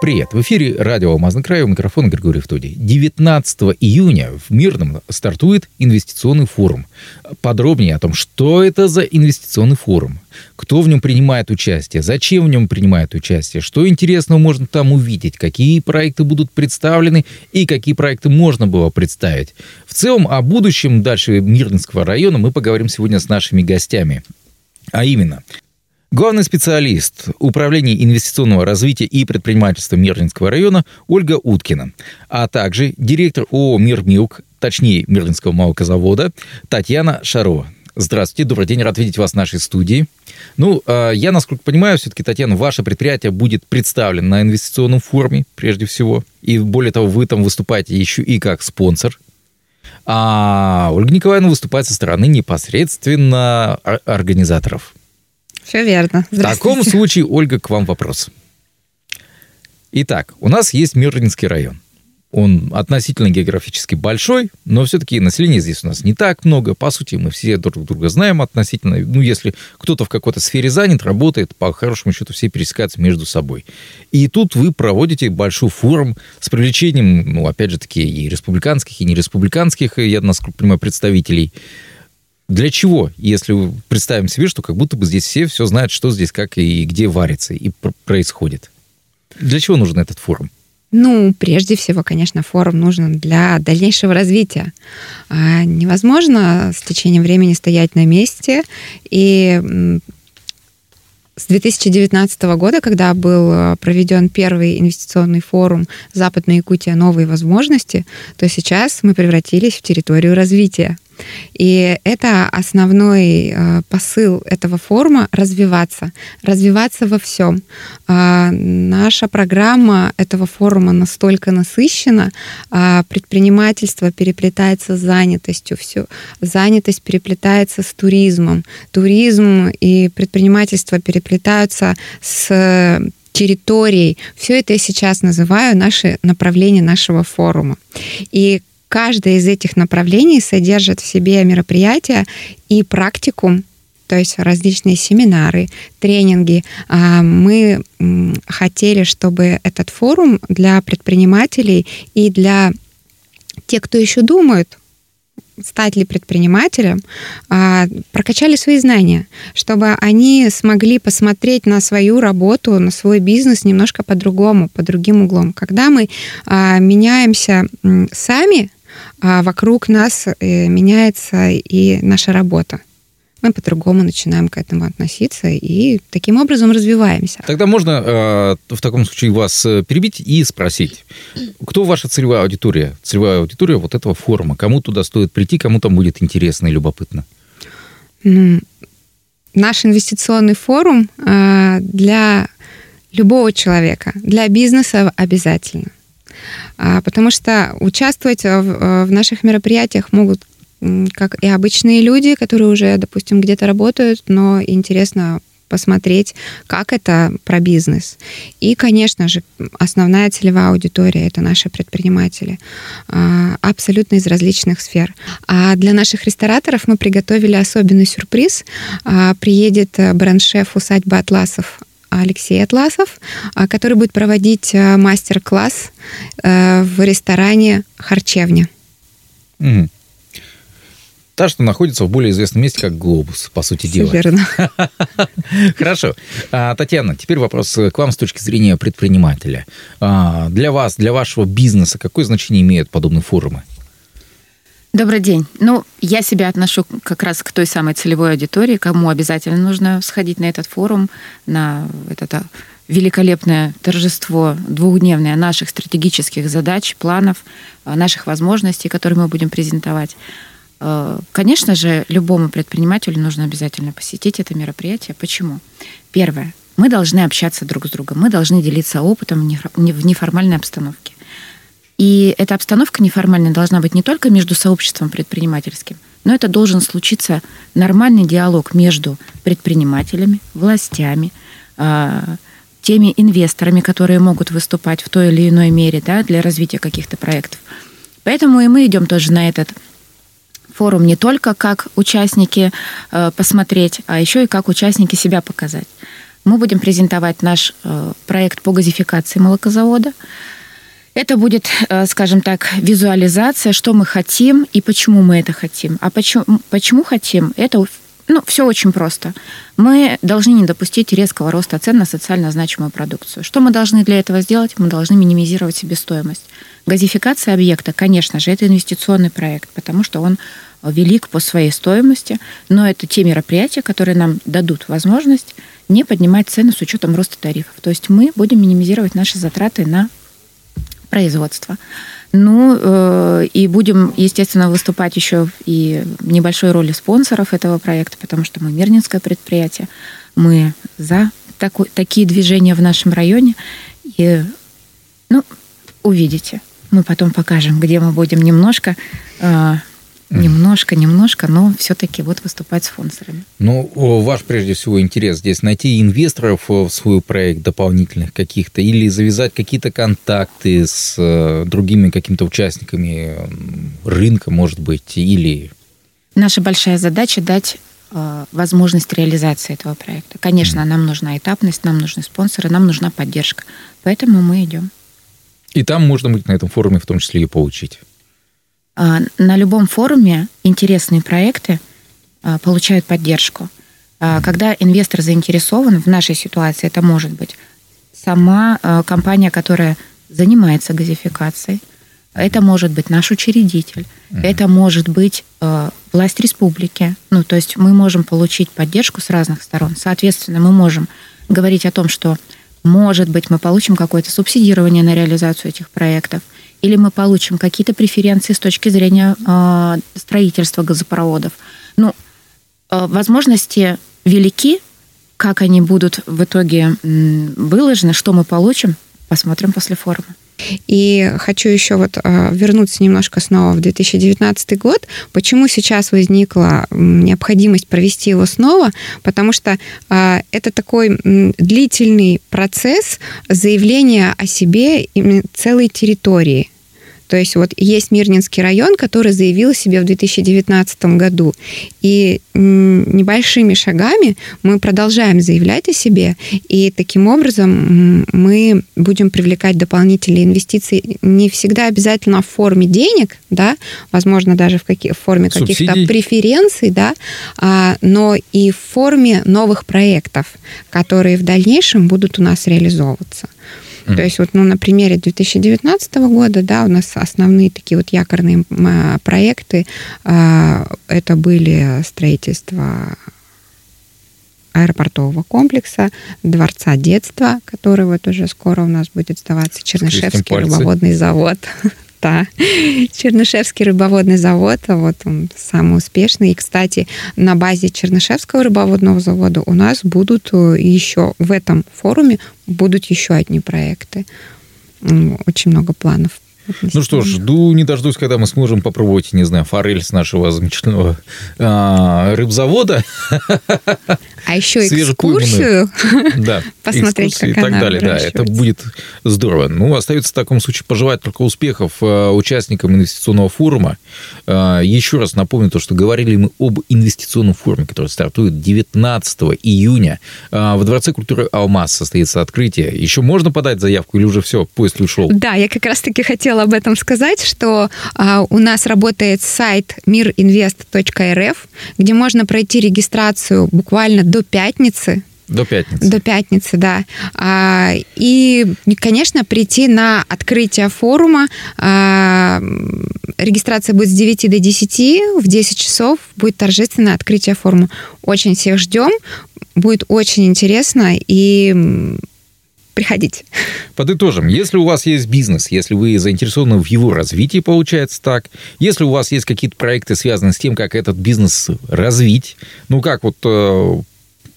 Привет! В эфире радио «Алмазный край» у микрофона Григорий Втодий. 19 июня в Мирном стартует инвестиционный форум. Подробнее о том, что это за инвестиционный форум, кто в нем принимает участие, зачем в нем принимает участие, что интересного можно там увидеть, какие проекты будут представлены и какие проекты можно было представить. В целом о будущем дальше Мирнинского района мы поговорим сегодня с нашими гостями. А именно, Главный специалист Управления инвестиционного развития и предпринимательства Мерлинского района Ольга Уткина, а также директор ООО «Мирмилк», точнее Мерлинского молокозавода Татьяна Шарова. Здравствуйте, добрый день, рад видеть вас в нашей студии. Ну, а, я, насколько понимаю, все-таки, Татьяна, ваше предприятие будет представлено на инвестиционном форуме, прежде всего. И более того, вы там выступаете еще и как спонсор. А Ольга Николаевна выступает со стороны непосредственно организаторов. Все верно. В таком случае, Ольга, к вам вопрос. Итак, у нас есть Мирнинский район. Он относительно географически большой, но все-таки населения здесь у нас не так много. По сути, мы все друг друга знаем относительно. Ну, если кто-то в какой-то сфере занят, работает, по хорошему счету все пересекаются между собой. И тут вы проводите большой форум с привлечением, ну, опять же таки, и республиканских, и нереспубликанских, я, насколько понимаю, представителей для чего, если представим себе, что как будто бы здесь все все знают, что здесь, как и где варится и происходит? Для чего нужен этот форум? Ну, прежде всего, конечно, форум нужен для дальнейшего развития. А, невозможно с течением времени стоять на месте и с 2019 года, когда был э, проведен первый инвестиционный форум «Западная Якутия. Новые возможности», то сейчас мы превратились в территорию развития. И это основной э, посыл этого форума — развиваться. Развиваться во всем. Э, наша программа этого форума настолько насыщена, э, предпринимательство переплетается с занятостью, все. занятость переплетается с туризмом, туризм и предпринимательство переплетаются с территорией. Все это я сейчас называю наши направления нашего форума. И Каждое из этих направлений содержит в себе мероприятия и практикум, то есть различные семинары, тренинги. А, мы хотели, чтобы этот форум для предпринимателей и для тех, кто еще думает, стать ли предпринимателем, а, прокачали свои знания, чтобы они смогли посмотреть на свою работу, на свой бизнес немножко по-другому, по другим углом. Когда мы а, меняемся сами, а вокруг нас э, меняется и наша работа. Мы по-другому начинаем к этому относиться и таким образом развиваемся. Тогда можно э, в таком случае вас э, перебить и спросить, кто ваша целевая аудитория, целевая аудитория вот этого форума? Кому туда стоит прийти, кому там будет интересно и любопытно? Ну, наш инвестиционный форум для любого человека, для бизнеса обязательно. А, потому что участвовать в, в наших мероприятиях могут как и обычные люди, которые уже, допустим, где-то работают, но интересно посмотреть, как это про бизнес. И, конечно же, основная целевая аудитория это наши предприниматели, а, абсолютно из различных сфер. А для наших рестораторов мы приготовили особенный сюрприз. А, приедет бренд-шеф усадьбы Атласов Алексей Атласов, а, который будет проводить а, мастер-класс э, в ресторане «Харчевня». Угу. Та, что находится в более известном месте, как «Глобус», по сути дела. Верно. Хорошо. А, Татьяна, теперь вопрос к вам с точки зрения предпринимателя. Для вас, для вашего бизнеса, какое значение имеют подобные форумы? Добрый день. Ну, я себя отношу как раз к той самой целевой аудитории, кому обязательно нужно сходить на этот форум, на это великолепное торжество двухдневное наших стратегических задач, планов, э, наших возможностей, которые мы будем презентовать. Э, конечно же, любому предпринимателю нужно обязательно посетить это мероприятие. Почему? Первое. Мы должны общаться друг с другом, мы должны делиться опытом в неформальной обстановке. И эта обстановка неформальная должна быть не только между сообществом предпринимательским, но это должен случиться нормальный диалог между предпринимателями, властями, а, теми инвесторами, которые могут выступать в той или иной мере да, для развития каких-то проектов. Поэтому и мы идем тоже на этот форум не только как участники э, посмотреть, а еще и как участники себя показать. Мы будем презентовать наш э, проект по газификации молокозавода. Это будет, э, скажем так, визуализация, что мы хотим и почему мы это хотим. А почему, почему хотим? Это ну, все очень просто. Мы должны не допустить резкого роста цен на социально значимую продукцию. Что мы должны для этого сделать? Мы должны минимизировать себестоимость. Газификация объекта, конечно же, это инвестиционный проект, потому что он велик по своей стоимости, но это те мероприятия, которые нам дадут возможность не поднимать цены с учетом роста тарифов. То есть мы будем минимизировать наши затраты на производство. Ну, э, и будем, естественно, выступать еще и небольшой роли спонсоров этого проекта, потому что мы мирнинское предприятие, мы за такой, такие движения в нашем районе. И, ну, увидите. Мы потом покажем, где мы будем немножко э, Немножко, немножко, но все-таки вот выступать спонсорами. Ну, ваш прежде всего интерес здесь найти инвесторов э, в свой проект дополнительных каких-то или завязать какие-то контакты с э, другими какими-то участниками рынка, может быть, или... Наша большая задача дать э, возможность реализации этого проекта. Конечно, mm. нам нужна этапность, нам нужны спонсоры, нам нужна поддержка. Поэтому мы идем. И там можно быть на этом форуме в том числе и получить. А, на любом форуме интересные проекты а, получают поддержку. А, когда инвестор заинтересован, в нашей ситуации это может быть сама компания, которая занимается газификацией, это может быть наш учредитель, mm-hmm. это может быть власть республики. Ну, то есть мы можем получить поддержку с разных сторон. Соответственно, мы можем говорить о том, что, может быть, мы получим какое-то субсидирование на реализацию этих проектов – или мы получим какие-то преференции с точки зрения э, строительства газопроводов. Ну, э, возможности велики, как они будут в итоге выложены, что мы получим, посмотрим после форума. И хочу еще вот а, вернуться немножко снова в 2019 год. Почему сейчас возникла необходимость провести его снова? Потому что а, это такой длительный процесс заявления о себе целой территории то есть вот есть Мирнинский район, который заявил себе в 2019 году. И небольшими шагами мы продолжаем заявлять о себе. И таким образом мы будем привлекать дополнительные инвестиции не всегда обязательно в форме денег, да, возможно, даже в, каких, в форме каких-то преференций, да, а, но и в форме новых проектов, которые в дальнейшем будут у нас реализовываться. Mm. То есть вот, ну, на примере 2019 года, да, у нас основные такие вот якорные а, проекты, а, это были строительство аэропортового комплекса, Дворца детства, который вот уже скоро у нас будет сдаваться, Чернышевский рыбоводный завод. Да. Чернышевский рыбоводный завод, а вот он самый успешный. И, кстати, на базе Чернышевского рыбоводного завода у нас будут э, еще в этом форуме будут еще одни проекты. Очень много планов ну что ж, жду не дождусь, когда мы сможем попробовать, не знаю, форель с нашего замечательного а, рыбзавода. А еще экскурсию. Да, посмотреть, как и так далее. Да, это будет здорово. Ну, остается в таком случае пожелать только успехов а, участникам инвестиционного форума. А, еще раз напомню то, что говорили мы об инвестиционном форуме, который стартует 19 июня. А, в Дворце культуры «Алмаз» состоится открытие. Еще можно подать заявку или уже все, поезд ушел? Да, я как раз-таки хотела хотела об этом сказать, что а, у нас работает сайт mirinvest.rf, где можно пройти регистрацию буквально до пятницы. До пятницы. До пятницы, да. А, и, конечно, прийти на открытие форума. А, регистрация будет с 9 до 10. В 10 часов будет торжественное открытие форума. Очень всех ждем. Будет очень интересно. И приходите. Подытожим. Если у вас есть бизнес, если вы заинтересованы в его развитии, получается так, если у вас есть какие-то проекты, связанные с тем, как этот бизнес развить, ну, как вот э,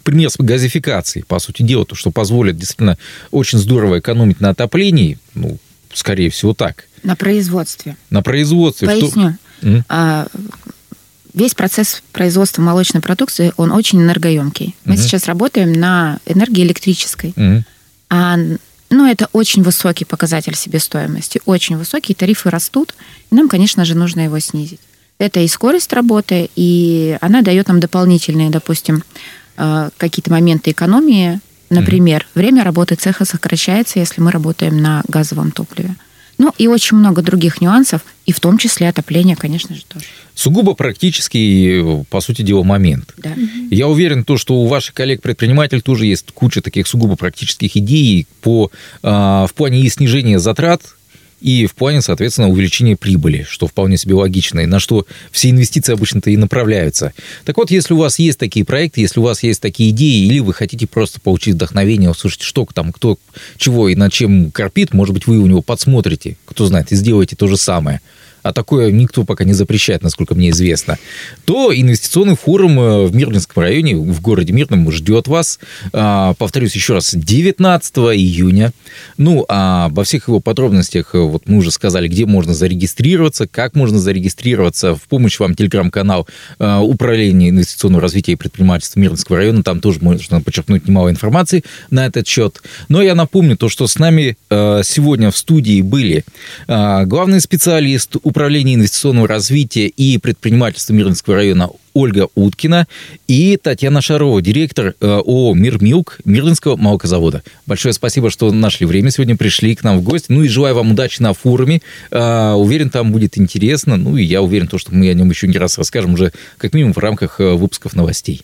пример с газификацией, по сути дела, то, что позволит действительно очень здорово экономить на отоплении, ну, скорее всего, так. На производстве. На производстве. Поясню. Что... А, весь процесс производства молочной продукции, он очень энергоемкий. Мы угу. сейчас работаем на энергии электрической. Угу. А но это очень высокий показатель себестоимости, очень высокий, тарифы растут, и нам, конечно же, нужно его снизить. Это и скорость работы, и она дает нам дополнительные, допустим, э, какие-то моменты экономии. Например, mm-hmm. время работы цеха сокращается, если мы работаем на газовом топливе. Ну и очень много других нюансов, и в том числе отопление, конечно же, тоже. Сугубо практический, по сути дела, момент. Да. Я уверен, то, что у ваших коллег-предпринимателей тоже есть куча таких сугубо практических идей по, а, в плане и снижения затрат, и в плане, соответственно, увеличения прибыли, что вполне себе логично, и на что все инвестиции обычно-то и направляются. Так вот, если у вас есть такие проекты, если у вас есть такие идеи, или вы хотите просто получить вдохновение, услышать, что там, кто, чего и над чем корпит, может быть, вы у него подсмотрите, кто знает, и сделаете то же самое – а такое никто пока не запрещает, насколько мне известно, то инвестиционный форум э, в Мирнинском районе, в городе Мирном, ждет вас. А, повторюсь еще раз, 19 июня. Ну, а обо всех его подробностях, э, вот мы уже сказали, где можно зарегистрироваться, как можно зарегистрироваться. В помощь вам телеграм-канал э, Управления инвестиционного развития и предпринимательства Мирнинского района. Там тоже можно подчеркнуть немало информации на этот счет. Но я напомню то, что с нами сегодня в студии были главный специалист Управления инвестиционного развития и предпринимательства Мирнинского района Ольга Уткина и Татьяна Шарова, директор э, ООО «Мир Милк» Мирлинского молокозавода. Большое спасибо, что нашли время сегодня, пришли к нам в гости. Ну и желаю вам удачи на форуме. Э, уверен, там будет интересно. Ну и я уверен, то, что мы о нем еще не раз расскажем уже как минимум в рамках э, выпусков новостей.